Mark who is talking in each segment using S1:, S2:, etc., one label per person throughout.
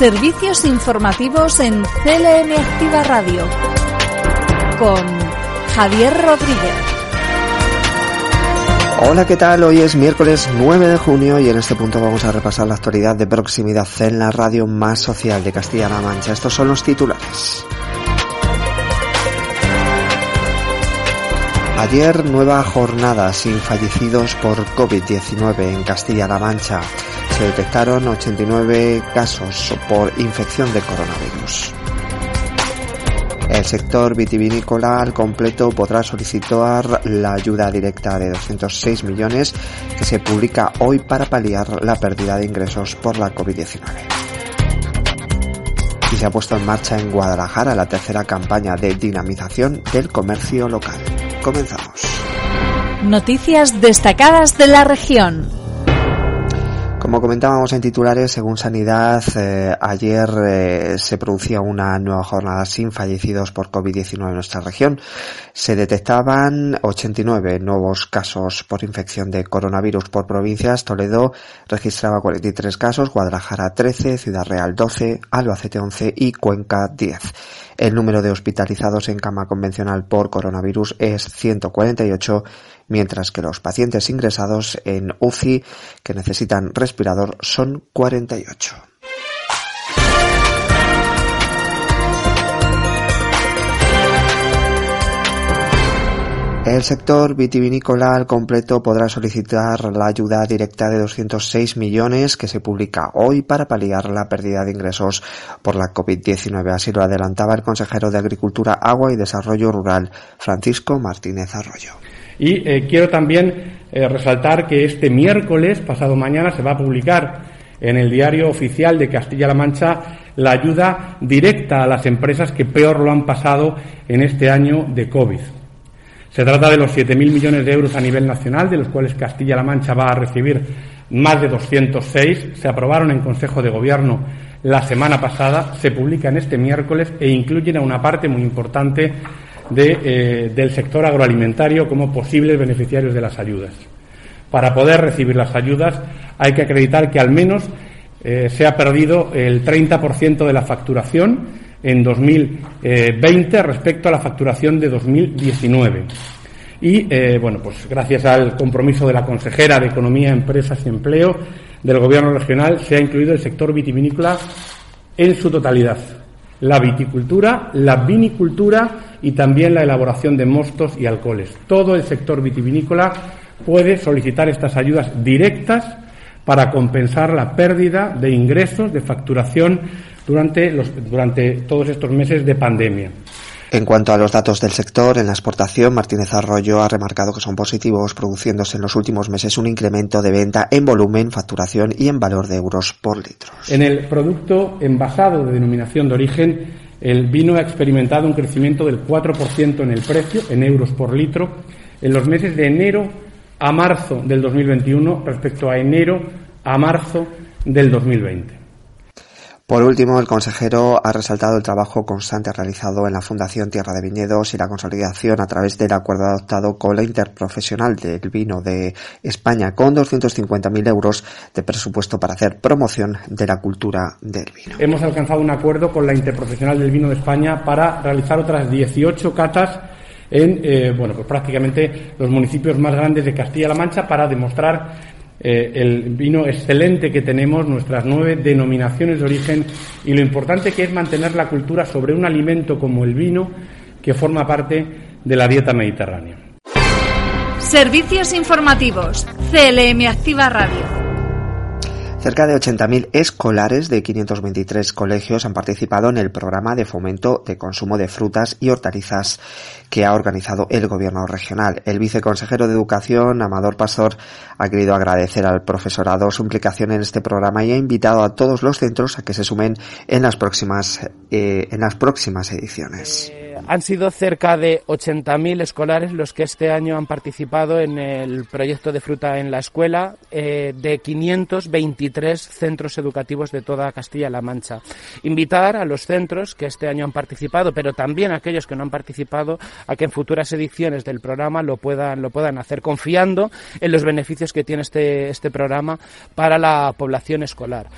S1: Servicios informativos en CLM Activa Radio con Javier Rodríguez.
S2: Hola, ¿qué tal? Hoy es miércoles 9 de junio y en este punto vamos a repasar la actualidad de proximidad en la radio más social de Castilla-La Mancha. Estos son los titulares. Ayer nueva jornada sin fallecidos por COVID-19 en Castilla-La Mancha. Se detectaron 89 casos por infección de coronavirus. El sector vitivinícola al completo podrá solicitar la ayuda directa de 206 millones que se publica hoy para paliar la pérdida de ingresos por la COVID-19 y se ha puesto en marcha en Guadalajara la tercera campaña de dinamización del comercio local. Comenzamos.
S1: Noticias destacadas de la región.
S2: Como comentábamos en titulares, según Sanidad, eh, ayer eh, se producía una nueva jornada sin fallecidos por COVID-19 en nuestra región. Se detectaban 89 nuevos casos por infección de coronavirus por provincias. Toledo registraba 43 casos, Guadalajara 13, Ciudad Real 12, Albacete 11 y Cuenca 10. El número de hospitalizados en cama convencional por coronavirus es 148 mientras que los pacientes ingresados en UCI que necesitan respirador son 48. El sector vitivinícola al completo podrá solicitar la ayuda directa de 206 millones que se publica hoy para paliar la pérdida de ingresos por la COVID-19. Así lo adelantaba el consejero de Agricultura, Agua y Desarrollo Rural, Francisco Martínez Arroyo.
S3: Y eh, quiero también eh, resaltar que este miércoles, pasado mañana, se va a publicar en el diario oficial de Castilla-La Mancha la ayuda directa a las empresas que peor lo han pasado en este año de COVID. Se trata de los 7.000 millones de euros a nivel nacional, de los cuales Castilla-La Mancha va a recibir más de 206. Se aprobaron en Consejo de Gobierno la semana pasada, se publican este miércoles e incluyen a una parte muy importante eh, del sector agroalimentario como posibles beneficiarios de las ayudas. Para poder recibir las ayudas hay que acreditar que al menos eh, se ha perdido el 30% de la facturación en 2020 respecto a la facturación de 2019. Y, eh, bueno, pues gracias al compromiso de la consejera de Economía, Empresas y Empleo del Gobierno regional, se ha incluido el sector vitivinícola en su totalidad. La viticultura, la vinicultura y también la elaboración de mostos y alcoholes. Todo el sector vitivinícola puede solicitar estas ayudas directas para compensar la pérdida de ingresos, de facturación durante, durante todos estos meses de pandemia.
S2: En cuanto a los datos del sector, en la exportación, Martínez Arroyo ha remarcado que son positivos, produciéndose en los últimos meses un incremento de venta en volumen, facturación y en valor de euros por litro.
S3: En el producto envasado de denominación de origen, el vino ha experimentado un crecimiento del 4% en el precio, en euros por litro, en los meses de enero a marzo del 2021 respecto a enero a marzo del 2020.
S2: Por último, el consejero ha resaltado el trabajo constante realizado en la Fundación Tierra de Viñedos y la consolidación a través del acuerdo adoptado con la Interprofesional del Vino de España con 250.000 euros de presupuesto para hacer promoción de la cultura del vino.
S3: Hemos alcanzado un acuerdo con la Interprofesional del Vino de España para realizar otras 18 catas en eh, bueno, pues prácticamente los municipios más grandes de Castilla-La Mancha para demostrar eh, el vino excelente que tenemos, nuestras nueve denominaciones de origen y lo importante que es mantener la cultura sobre un alimento como el vino que forma parte de la dieta mediterránea.
S1: Servicios informativos. CLM Activa Radio.
S2: Cerca de 80.000 escolares de 523 colegios han participado en el programa de fomento de consumo de frutas y hortalizas que ha organizado el gobierno regional. El viceconsejero de Educación, Amador Pastor, ha querido agradecer al profesorado su implicación en este programa y ha invitado a todos los centros a que se sumen en las próximas, eh, en las próximas ediciones
S4: han sido cerca de 80.000 escolares los que este año han participado en el proyecto de fruta en la escuela eh, de 523 centros educativos de toda Castilla-La Mancha. Invitar a los centros que este año han participado, pero también a aquellos que no han participado, a que en futuras ediciones del programa lo puedan, lo puedan hacer, confiando en los beneficios que tiene este, este programa para la población escolar.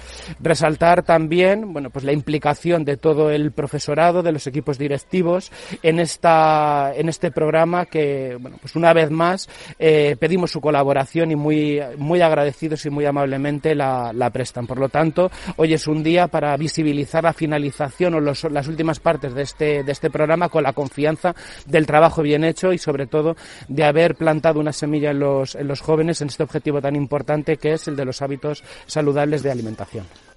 S4: Resaltar también, bueno, pues la implicación de todo el profesorado, de los equipos directivos en esta, en este programa que, bueno, pues una vez más eh, pedimos su colaboración y muy, muy agradecidos y muy amablemente la, prestan. Por lo tanto, hoy es un día para visibilizar la finalización o los, las últimas partes de este, de este programa con la confianza del trabajo bien hecho y sobre todo de haber plantado una semilla en los, en los jóvenes en este objetivo tan importante que es el de los hábitos saludables de alimentación.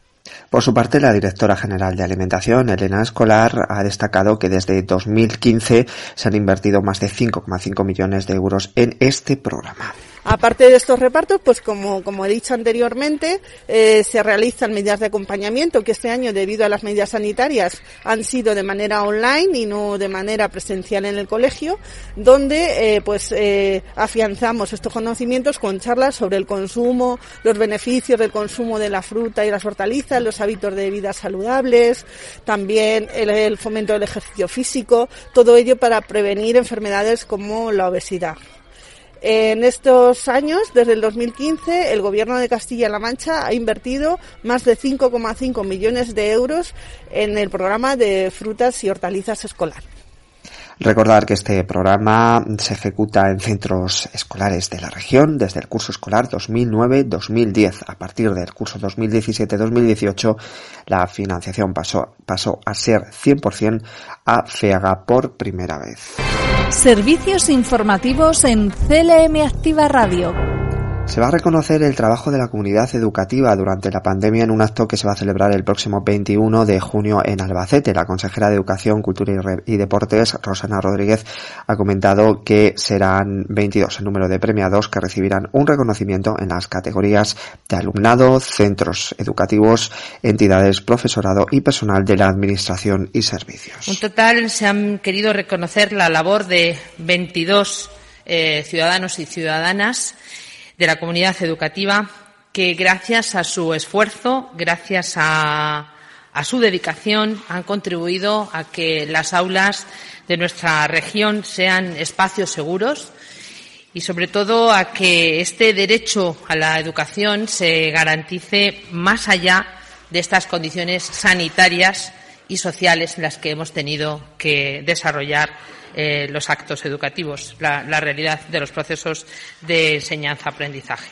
S2: Por su parte, la directora general de Alimentación, Elena Escolar, ha destacado que desde 2015 se han invertido más de 5,5 millones de euros en este programa.
S5: Aparte de estos repartos, pues como, como he dicho anteriormente, eh, se realizan medidas de acompañamiento que este año, debido a las medidas sanitarias, han sido de manera online y no de manera presencial en el colegio, donde eh, pues eh, afianzamos estos conocimientos con charlas sobre el consumo, los beneficios del consumo de la fruta y las hortalizas, los hábitos de vida saludables, también el, el fomento del ejercicio físico, todo ello para prevenir enfermedades como la obesidad. En estos años, desde el 2015, el Gobierno de Castilla-La Mancha ha invertido más de 5,5 millones de euros en el programa de frutas y hortalizas escolar.
S2: Recordar que este programa se ejecuta en centros escolares de la región desde el curso escolar 2009-2010. A partir del curso 2017-2018, la financiación pasó, pasó a ser 100% a FEAGA por primera vez.
S1: Servicios informativos en CLM Activa Radio.
S2: Se va a reconocer el trabajo de la comunidad educativa durante la pandemia en un acto que se va a celebrar el próximo 21 de junio en Albacete. La consejera de Educación, Cultura y Deportes, Rosana Rodríguez, ha comentado que serán 22 el número de premiados que recibirán un reconocimiento en las categorías de alumnado, centros educativos, entidades, profesorado y personal de la Administración y servicios.
S6: En total se han querido reconocer la labor de 22 eh, ciudadanos y ciudadanas de la comunidad educativa que gracias a su esfuerzo, gracias a, su dedicación, han contribuido a que las aulas de nuestra región sean espacios seguros y sobre todo a que este derecho a la educación se garantice más allá de estas condiciones sanitarias y sociales en las que hemos tenido que desarrollar eh, los actos educativos, la, la realidad de los procesos de enseñanza-aprendizaje.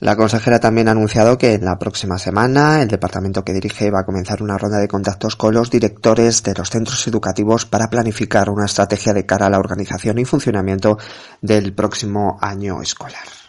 S2: La consejera también ha anunciado que en la próxima semana el departamento que dirige va a comenzar una ronda de contactos con los directores de los centros educativos para planificar una estrategia de cara a la organización y funcionamiento del próximo año escolar.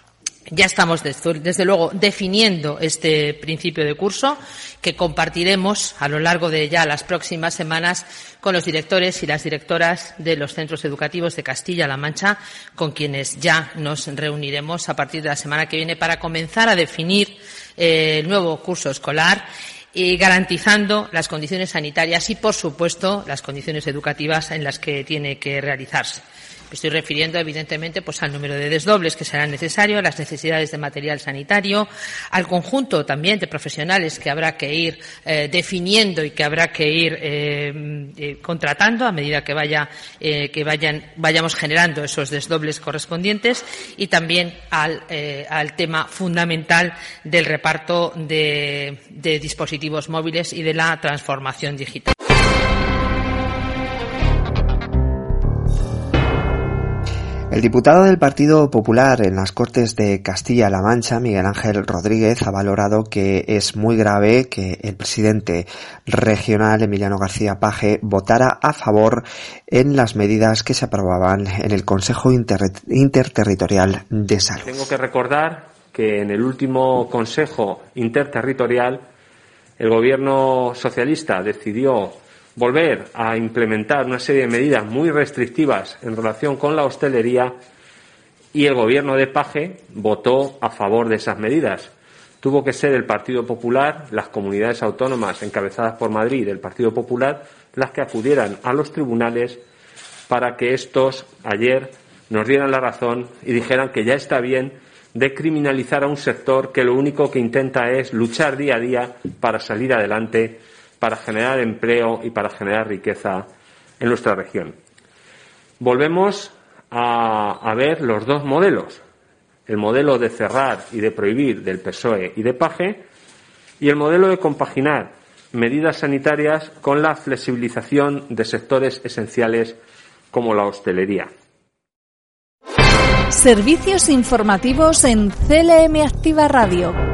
S6: Ya estamos, desde luego, definiendo este principio de curso que compartiremos a lo largo de ya las próximas semanas con los directores y las directoras de los centros educativos de Castilla-La Mancha, con quienes ya nos reuniremos a partir de la semana que viene para comenzar a definir eh, el nuevo curso escolar y garantizando las condiciones sanitarias y, por supuesto, las condiciones educativas en las que tiene que realizarse. Me estoy refiriendo, evidentemente, pues al número de desdobles que serán necesarios, a las necesidades de material sanitario, al conjunto también de profesionales que habrá que ir eh, definiendo y que habrá que ir eh, eh, contratando a medida que vaya eh, que vayamos generando esos desdobles correspondientes y también al, eh, tema fundamental del reparto de dispositivos móviles y de la transformación digital.
S2: El diputado del Partido Popular en las Cortes de Castilla-La Mancha, Miguel Ángel Rodríguez, ha valorado que es muy grave que el presidente regional, Emiliano García Paje, votara a favor en las medidas que se aprobaban en el Consejo Inter Interterritorial de Salud.
S7: Tengo que recordar que en el último Consejo Interterritorial el Gobierno socialista decidió volver a implementar una serie de medidas muy restrictivas en relación con la hostelería y el gobierno de Paje votó a favor de esas medidas. Tuvo que ser el Partido Popular, las comunidades autónomas encabezadas por Madrid del Partido Popular, las que acudieran a los tribunales para que estos ayer nos dieran la razón y dijeran que ya está bien de criminalizar a un sector que lo único que intenta es luchar día a día para salir adelante, para generar empleo y para generar riqueza en nuestra región. Volvemos a, a ver los dos modelos, el modelo de cerrar y de prohibir del PSOE y de PAGE y el modelo de compaginar medidas sanitarias con la flexibilización de sectores esenciales como la hostelería.
S1: Servicios informativos en CLM Activa Radio.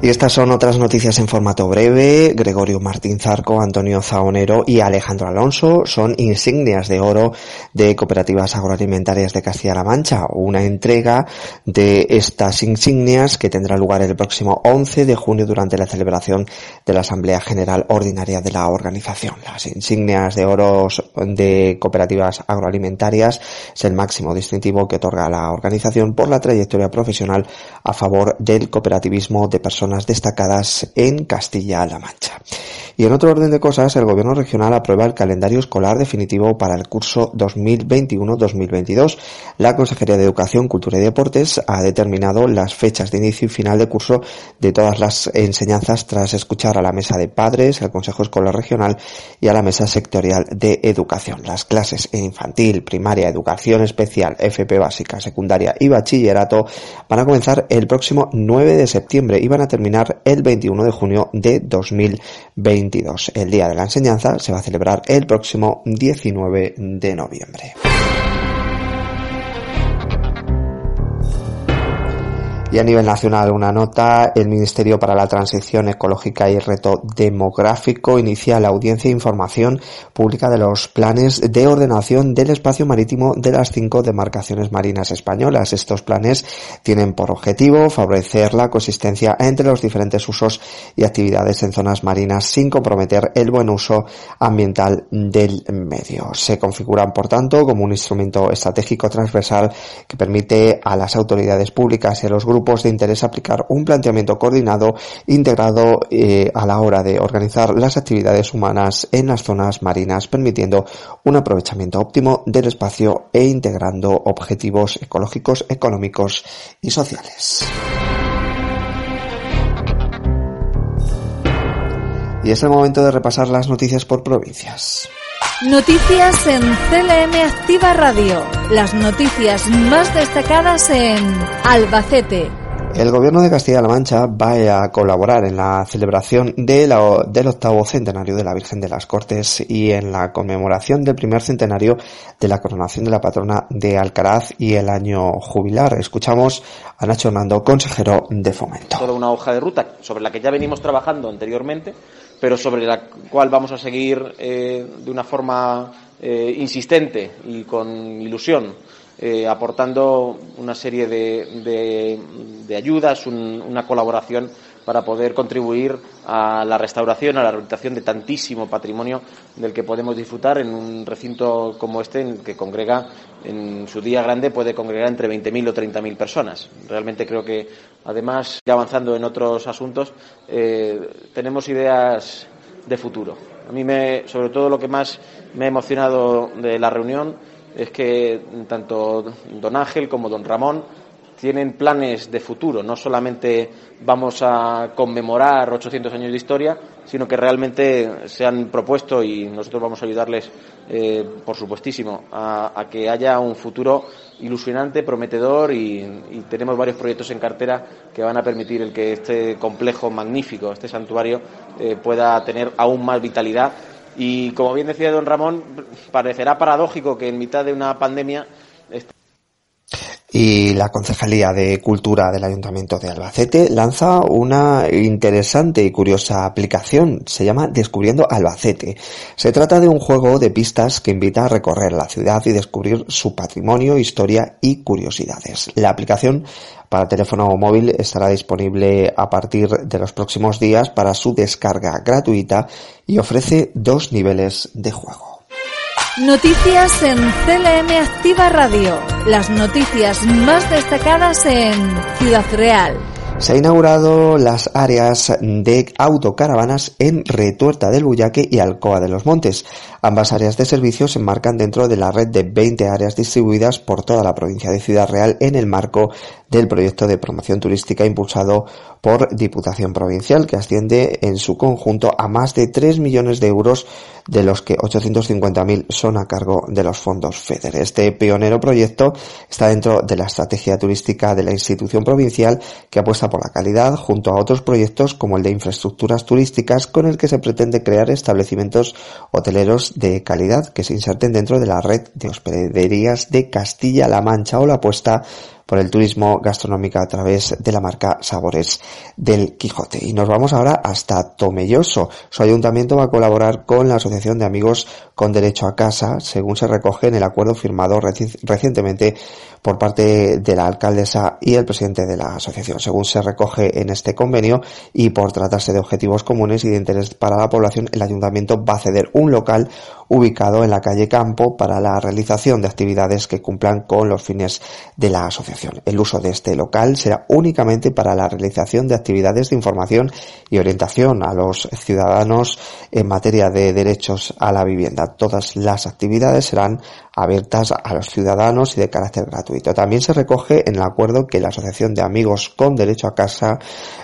S2: Y estas son otras noticias en formato breve. Gregorio Martín Zarco, Antonio Zaonero y Alejandro Alonso son insignias de oro de cooperativas agroalimentarias de Castilla-La Mancha. Una entrega de estas insignias que tendrá lugar el próximo 11 de junio durante la celebración de la Asamblea General Ordinaria de la organización. Las insignias de oro de cooperativas agroalimentarias es el máximo distintivo que otorga la organización por la trayectoria profesional a favor del cooperativismo de personas destacadas en Castilla-La Mancha. Y en otro orden de cosas, el Gobierno regional aprueba el calendario escolar definitivo para el curso 2021-2022. La Consejería de Educación, Cultura y Deportes ha determinado las fechas de inicio y final de curso de todas las enseñanzas tras escuchar a la mesa de padres, al Consejo Escolar Regional y a la mesa sectorial de educación. Las clases en infantil, primaria, educación especial, FP básica, secundaria y bachillerato van a comenzar el próximo 9 de septiembre y van a terminar el 21 de junio de 2020. El Día de la Enseñanza se va a celebrar el próximo 19 de noviembre. Y a nivel nacional una nota, el Ministerio para la Transición Ecológica y Reto Demográfico inicia la audiencia e información pública de los planes de ordenación del espacio marítimo de las cinco demarcaciones marinas españolas. Estos planes tienen por objetivo favorecer la coexistencia entre los diferentes usos y actividades en zonas marinas sin comprometer el buen uso ambiental del medio. Se configuran, por tanto, como un instrumento estratégico transversal que permite a las autoridades públicas y a los grupos grupos de interés aplicar un planteamiento coordinado integrado eh, a la hora de organizar las actividades humanas en las zonas marinas, permitiendo un aprovechamiento óptimo del espacio e integrando objetivos ecológicos, económicos y sociales. Y es el momento de repasar las noticias por provincias.
S1: Noticias en CLM Activa Radio. Las noticias más destacadas en Albacete.
S2: El gobierno de Castilla-La Mancha va a colaborar en la celebración del octavo centenario de la Virgen de las Cortes y en la conmemoración del primer centenario de la coronación de la patrona de Alcaraz y el año jubilar. Escuchamos a Nacho Hernando, consejero de Fomento.
S8: Toda una hoja de ruta sobre la que ya venimos trabajando anteriormente pero sobre la cual vamos a seguir eh, de una forma eh, insistente y con ilusión, eh, aportando una serie de, de, ayudas, una colaboración para poder contribuir a la restauración, a la rehabilitación de tantísimo patrimonio del que podemos disfrutar en un recinto como este, en que congrega, en su día grande, puede congregar entre 20.000 o 30.000 personas. Realmente creo que, además, avanzando en otros asuntos, eh, tenemos ideas de futuro. A mí, me, sobre todo, lo que más me ha emocionado de la reunión es que tanto don Ángel como don Ramón tienen planes de futuro. No solamente vamos a conmemorar 800 años de historia, sino que realmente se han propuesto y nosotros vamos a ayudarles, eh, por supuestísimo, a, que haya un futuro ilusionante, prometedor y, tenemos varios proyectos en cartera que van a permitir el que este complejo magnífico, este santuario, eh, pueda tener aún más vitalidad. Y como bien decía don Ramón, parecerá paradójico que en mitad de una pandemia
S2: y la Concejalía de Cultura del Ayuntamiento de Albacete lanza una interesante y curiosa aplicación. Se llama Descubriendo Albacete. Se trata de un juego de pistas que invita a recorrer la ciudad y descubrir su patrimonio, historia y curiosidades. La aplicación para teléfono móvil estará disponible a partir de los próximos días para su descarga gratuita y ofrece dos niveles de juego.
S1: Noticias en CLM Activa Radio. Las noticias más destacadas en Ciudad Real.
S2: Se ha inaugurado las áreas de autocaravanas en Retuerta del Bullaque y Alcoa de los Montes. Ambas áreas de servicio se enmarcan dentro de la red de 20 áreas distribuidas por toda la provincia de Ciudad Real en el marco del proyecto de promoción turística impulsado por Diputación Provincial, que asciende en su conjunto a más de 3 millones de euros, de los que 850.000 son a cargo de los fondos FEDER. Este pionero proyecto está dentro de la estrategia turística de la institución provincial que apuesta por la calidad junto a otros proyectos como el de infraestructuras turísticas con el que se pretende crear establecimientos hoteleros de calidad que se inserten dentro de la red de hospederías de Castilla-La Mancha o la apuesta por el turismo gastronómico a través de la marca Sabores del Quijote. Y nos vamos ahora hasta Tomelloso. Su ayuntamiento va a colaborar con la Asociación de Amigos con Derecho a Casa, según se recoge en el acuerdo firmado recientemente por parte de la alcaldesa y el presidente de la asociación. Según se recoge en este convenio y por tratarse de objetivos comunes y de interés para la población, el ayuntamiento va a ceder un local ubicado en la calle Campo para la realización de actividades que cumplan con los fines de la asociación. El uso de este local será únicamente para la realización de actividades de información y orientación a los ciudadanos en materia de derechos a la vivienda. Todas las actividades serán abiertas a los ciudadanos y de carácter gratuito. También se recoge en el acuerdo que la Asociación de Amigos con Derecho a Casa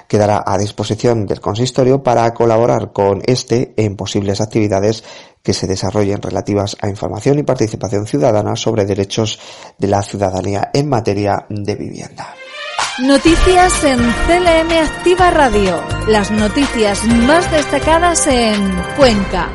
S2: quedará a disposición del consistorio para colaborar con este en posibles actividades que se desarrollen relativas a información y participación ciudadana sobre derechos de la ciudadanía en materia de vivienda.
S1: Noticias en CLM Activa Radio. Las noticias más destacadas en Cuenca.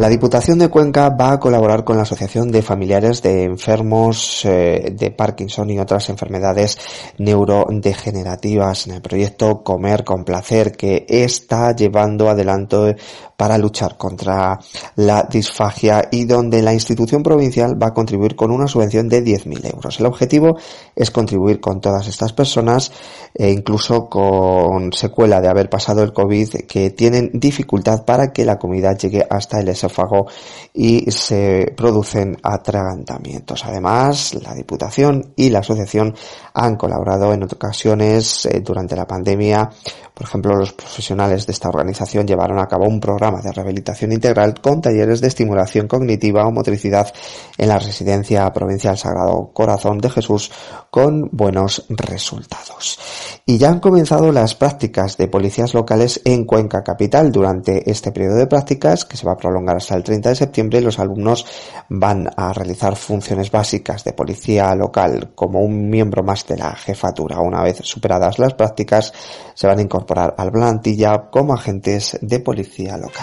S2: La Diputación de Cuenca va a colaborar con la Asociación de Familiares de Enfermos eh, de Parkinson y otras enfermedades neurodegenerativas en el proyecto Comer con Placer que está llevando adelante para luchar contra la disfagia y donde la institución provincial va a contribuir con una subvención de 10.000 euros. El objetivo es contribuir con todas estas personas, e incluso con secuela de haber pasado el COVID, que tienen dificultad para que la comida llegue hasta el esófago y se producen atragantamientos. Además, la Diputación y la Asociación han colaborado en ocasiones eh, durante la pandemia. Por ejemplo, los profesionales de esta organización llevaron a cabo un programa de rehabilitación integral con talleres de estimulación cognitiva o motricidad en la Residencia Provincial Sagrado Corazón de Jesús con buenos resultados. Y ya han comenzado las prácticas de policías locales en Cuenca Capital. Durante este periodo de prácticas, que se va a prolongar hasta el 30 de septiembre, los alumnos van a realizar funciones básicas de policía local como un miembro más de la jefatura. Una vez superadas las prácticas, se van a incorporar al plantilla como agentes de policía local.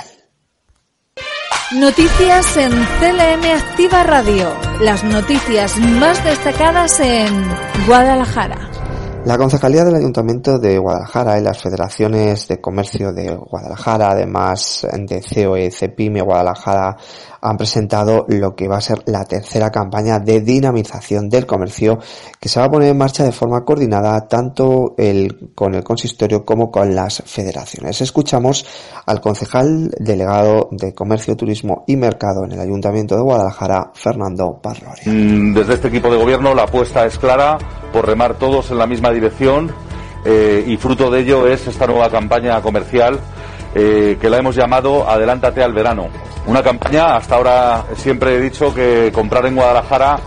S1: Noticias en CLM Activa Radio. Las noticias más destacadas en Guadalajara.
S2: La Concejalía del Ayuntamiento de Guadalajara y las Federaciones de Comercio de Guadalajara, además de COE, CEPIME Guadalajara, han presentado lo que va a ser la tercera campaña de dinamización del comercio que se va a poner en marcha de forma coordinada tanto el, con el consistorio como con las federaciones. Escuchamos al concejal delegado de Comercio, Turismo y Mercado en el Ayuntamiento de Guadalajara, Fernando Parlore.
S9: Mm, desde este equipo de gobierno la apuesta es clara por remar todos en la misma dirección eh, y fruto de ello es esta nueva campaña comercial eh, que la hemos llamado Adelántate al verano. Una campaña, hasta ahora siempre he dicho que comprar en Guadalajara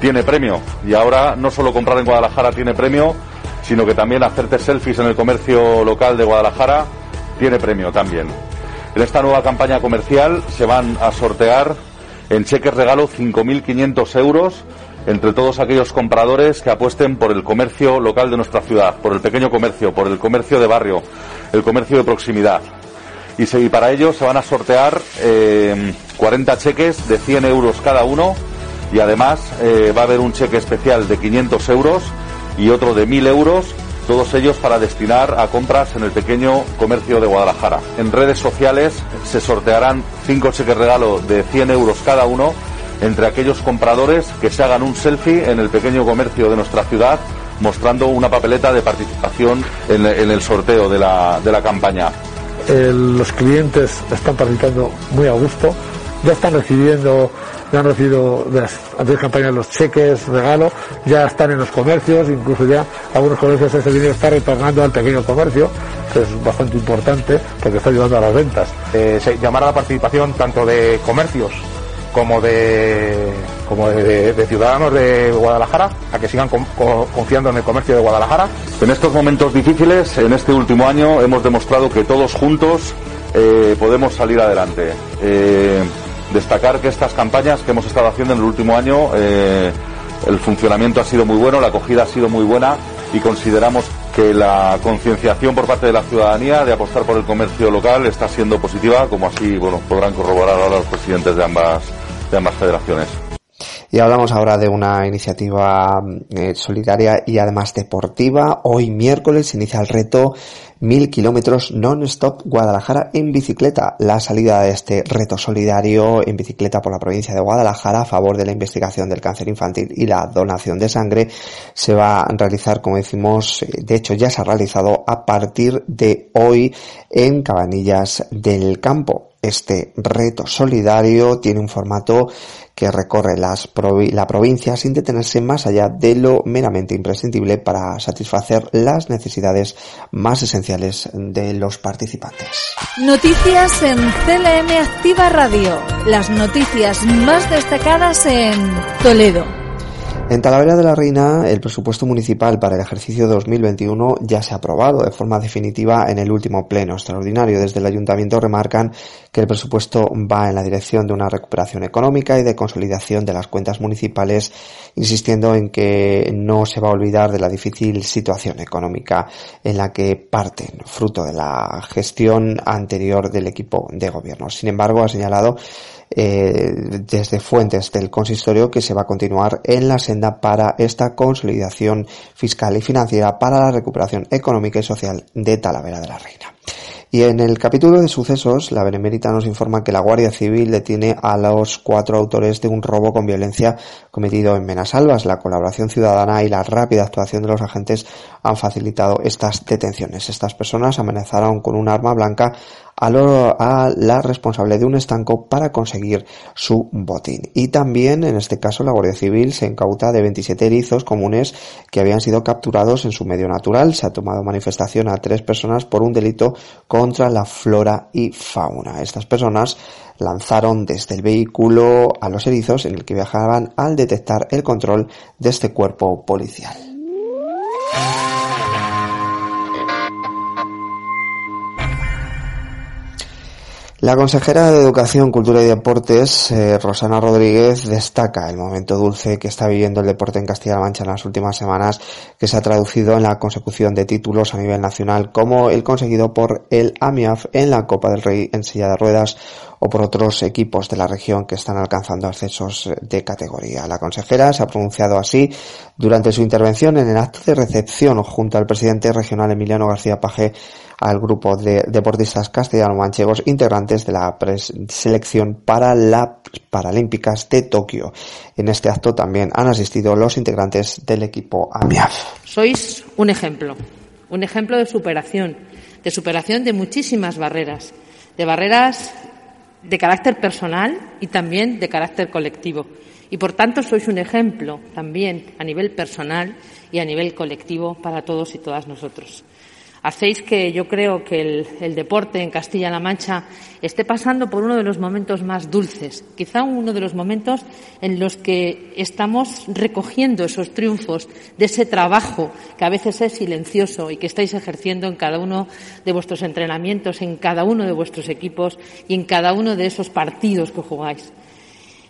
S9: tiene premio y ahora no solo comprar en Guadalajara tiene premio, sino que también hacerte selfies en el comercio local de Guadalajara tiene premio también. En esta nueva campaña comercial se van a sortear en cheques regalo 5.500 euros entre todos aquellos compradores que apuesten por el comercio local de nuestra ciudad, por el pequeño comercio, por el comercio de barrio, el comercio de proximidad y, para ello se van a sortear 40 eh, cheques de 100 euros cada uno y además eh, va a haber un cheque especial de 500 euros y otro de 1.000 euros, todos ellos para destinar a compras en el pequeño comercio de Guadalajara. En redes sociales se sortearán 5 cheques regalo de 100 euros cada uno entre aquellos compradores que se hagan un selfie en el pequeño comercio de nuestra ciudad mostrando una papeleta de participación en, el sorteo de la, de la campaña
S10: los clientes están participando muy a gusto, ya están recibiendo ya han recibido de las anteriores campañas los cheques, regalo, ya están en los comercios, incluso ya algunos comercios ese dinero está retornando al pequeño comercio, que es bastante importante porque está ayudando a las ventas.
S11: Eh, llamar a la participación tanto de comercios como de como de, ciudadanos de Guadalajara a que sigan confiando en el comercio de Guadalajara.
S9: En estos momentos difíciles, en este último año, hemos demostrado que todos juntos eh, podemos salir adelante. Eh, destacar que estas campañas que hemos estado haciendo en el último año, eh, el funcionamiento ha sido muy bueno, la acogida ha sido muy buena y consideramos que la concienciación por parte de la ciudadanía de apostar por el comercio local está siendo positiva, como así bueno, podrán corroborar ahora los presidentes de ambas, de ambas federaciones.
S2: Y hablamos ahora de una iniciativa eh, solidaria y además deportiva. Hoy miércoles inicia el reto Mil kilómetros non-stop Guadalajara en bicicleta. La salida de este reto solidario en bicicleta por la provincia de Guadalajara a favor de la investigación del cáncer infantil y la donación de sangre se va a realizar, como decimos, eh, de hecho ya se ha realizado a partir de hoy en Cabanillas del Campo. Este reto solidario tiene un formato que recorre la provincia sin detenerse más allá de lo meramente imprescindible para satisfacer las necesidades más esenciales de los participantes.
S1: Noticias en CLM Activa Radio. Las noticias más destacadas en Toledo.
S2: En Talavera de la Reina, el presupuesto municipal para el ejercicio 2021 ya se ha aprobado de forma definitiva en el último pleno extraordinario. Desde el ayuntamiento remarcan que el presupuesto va en la dirección de una recuperación económica y de consolidación de las cuentas municipales, insistiendo en que no se va a olvidar de la difícil situación económica en la que parten, fruto de la gestión anterior del equipo de gobierno. Sin embargo, ha señalado eh, desde fuentes del consistorio que se va a continuar en la senda para esta consolidación fiscal y financiera para la recuperación económica y social de Talavera de la Reina. Y en el capítulo de sucesos, la Benemérita nos informa que la Guardia Civil detiene a los cuatro autores de un robo con violencia cometido en Menasalvas. La colaboración ciudadana y la rápida actuación de los agentes han facilitado estas detenciones. Estas personas amenazaron con un arma blanca a, la responsable de un estanco para conseguir su botín. Y también, en este caso, la Guardia Civil se incauta de 27 erizos comunes que habían sido capturados en su medio natural. Se ha tomado manifestación a tres personas por un delito contra la flora y fauna. Estas personas lanzaron desde el vehículo a los erizos en el que viajaban al detectar el control de este cuerpo policial. La consejera de Educación, Cultura y Deportes, eh, Rosana Rodríguez, destaca el momento dulce que está viviendo el deporte en Castilla-La Mancha en las últimas semanas, que se ha traducido en la consecución de títulos a nivel nacional, como el conseguido por el AMIAF en la Copa del Rey en silla de ruedas o por otros equipos de la región que están alcanzando accesos de categoría. La consejera se ha pronunciado así durante su intervención en el acto de recepción junto al presidente regional Emiliano García Paje al grupo de deportistas castellano-manchegos integrantes de la selección para las Paralímpicas de Tokio. En este acto también han asistido los integrantes del equipo AMIAF.
S6: Sois un ejemplo, un ejemplo de superación, de superación de muchísimas barreras, de barreras de carácter personal y también de carácter colectivo. Y por tanto sois un ejemplo también a nivel personal y a nivel colectivo para todos y todas nosotros hacéis que yo creo que el, deporte en Castilla-La Mancha esté pasando por uno de los momentos más dulces, quizá uno de los momentos en los que estamos recogiendo esos triunfos de ese trabajo que a veces es silencioso y que estáis ejerciendo en cada uno de vuestros entrenamientos, en cada uno de vuestros equipos y en cada uno de esos partidos que jugáis.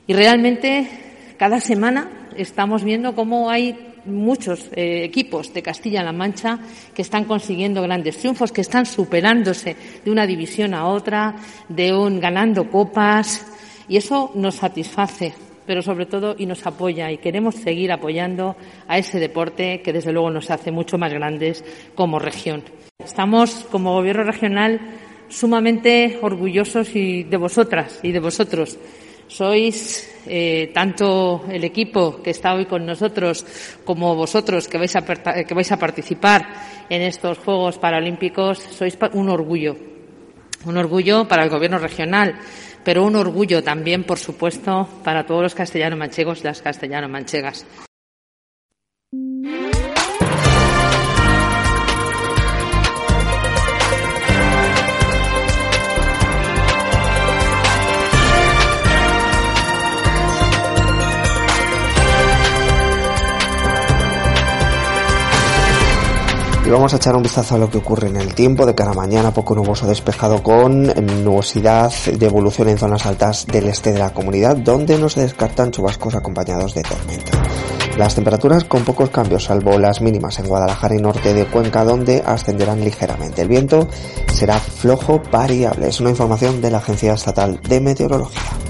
S6: Y realmente cada semana estamos viendo cómo hay muchos eh, equipos de Castilla-La Mancha que están consiguiendo grandes triunfos, que están superándose de una división a otra, de un ganando copas, y eso nos satisface, pero sobre todo y nos apoya y queremos seguir apoyando a ese deporte que desde luego nos hace mucho más grandes como región. Estamos como gobierno regional sumamente orgullosos y de vosotras y de vosotros sois eh, tanto el equipo que está hoy con nosotros como vosotros que vais, a, participar en estos Juegos Paralímpicos, sois un orgullo. Un orgullo para el Gobierno regional, pero un orgullo también, por supuesto, para todos los castellano-manchegos y las castellano-manchegas.
S2: Vamos a echar un vistazo a lo que ocurre en el tiempo de cara mañana, poco nuboso despejado con nubosidad de evolución en zonas altas del este de la comunidad, donde no se descartan chubascos acompañados de tormenta. Las temperaturas con pocos cambios, salvo las mínimas en Guadalajara y norte de Cuenca, donde ascenderán ligeramente. El viento será flojo variable. Es una información de la Agencia Estatal de Meteorología.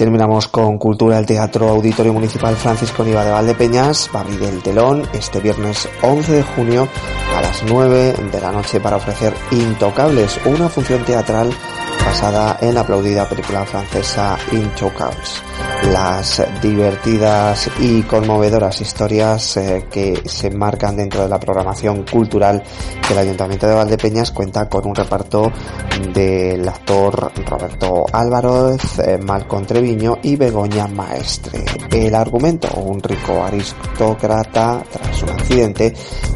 S2: Terminamos con Cultura. El Teatro Auditorio Municipal Francisco Niva de Valdepeñas va a abrir el telón este viernes 11 de junio a las 9 de la noche para ofrecer Intocables, una función teatral basada en la aplaudida película francesa Intocables las divertidas y conmovedoras historias eh, que se enmarcan dentro de la programación cultural del Ayuntamiento de Valdepeñas cuenta con un reparto del actor Roberto Álvarez, eh, Treviño y Begoña Maestre. El argumento, un rico aristócrata tras un accidente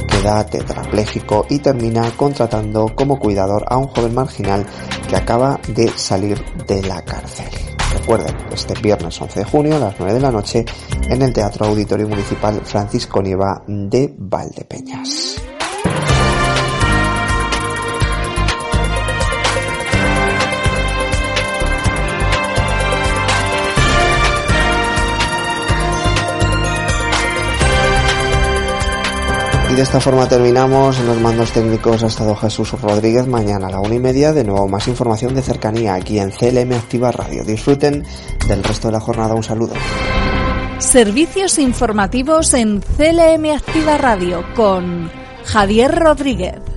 S2: queda tetrapléjico y termina contratando como cuidador a un joven marginal que acaba de salir de la cárcel. Recuerden, este viernes 11 de junio a las 9 de la noche en el Teatro Auditorio Municipal Francisco Nieva de Valdepeñas. Y de esta forma terminamos. En los mandos técnicos ha estado Jesús Rodríguez. Mañana a la una y media, de nuevo más información de cercanía aquí en CLM Activa Radio. Disfruten del resto de la jornada. Un saludo.
S1: Servicios informativos en CLM Activa Radio con Javier Rodríguez.